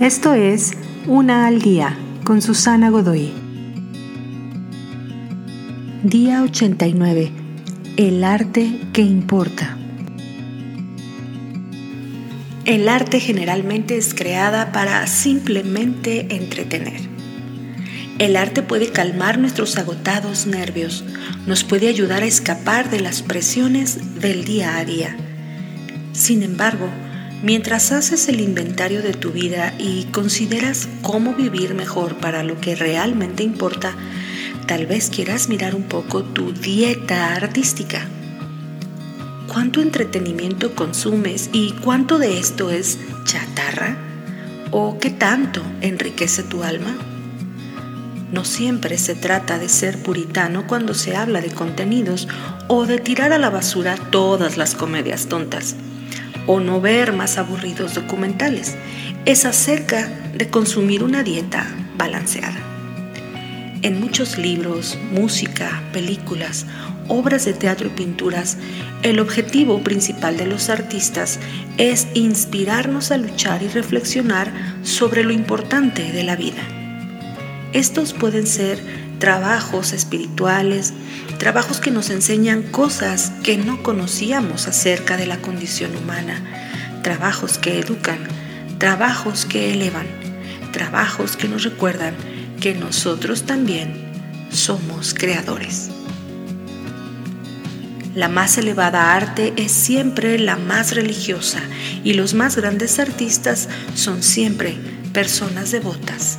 Esto es Una al Día con Susana Godoy. Día 89. El arte que importa. El arte generalmente es creada para simplemente entretener. El arte puede calmar nuestros agotados nervios, nos puede ayudar a escapar de las presiones del día a día. Sin embargo, Mientras haces el inventario de tu vida y consideras cómo vivir mejor para lo que realmente importa, tal vez quieras mirar un poco tu dieta artística. ¿Cuánto entretenimiento consumes y cuánto de esto es chatarra? ¿O qué tanto enriquece tu alma? No siempre se trata de ser puritano cuando se habla de contenidos o de tirar a la basura todas las comedias tontas o no ver más aburridos documentales. Es acerca de consumir una dieta balanceada. En muchos libros, música, películas, obras de teatro y pinturas, el objetivo principal de los artistas es inspirarnos a luchar y reflexionar sobre lo importante de la vida. Estos pueden ser trabajos espirituales, trabajos que nos enseñan cosas que no conocíamos acerca de la condición humana, trabajos que educan, trabajos que elevan, trabajos que nos recuerdan que nosotros también somos creadores. La más elevada arte es siempre la más religiosa y los más grandes artistas son siempre personas devotas.